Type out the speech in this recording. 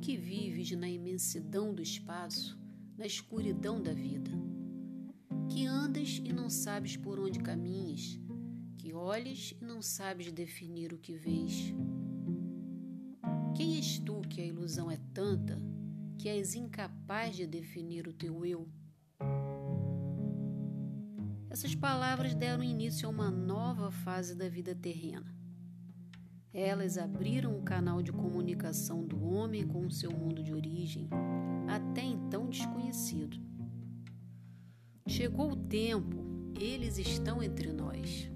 que vives na imensidão do espaço, na escuridão da vida, que andas e não sabes por onde caminhas, que olhas e não sabes definir o que vês. Quem és tu que a ilusão é tanta que és incapaz de definir o teu eu? Essas palavras deram início a uma nova fase da vida terrena. Elas abriram um canal de comunicação do homem com o seu mundo de origem, até então desconhecido. Chegou o tempo, eles estão entre nós.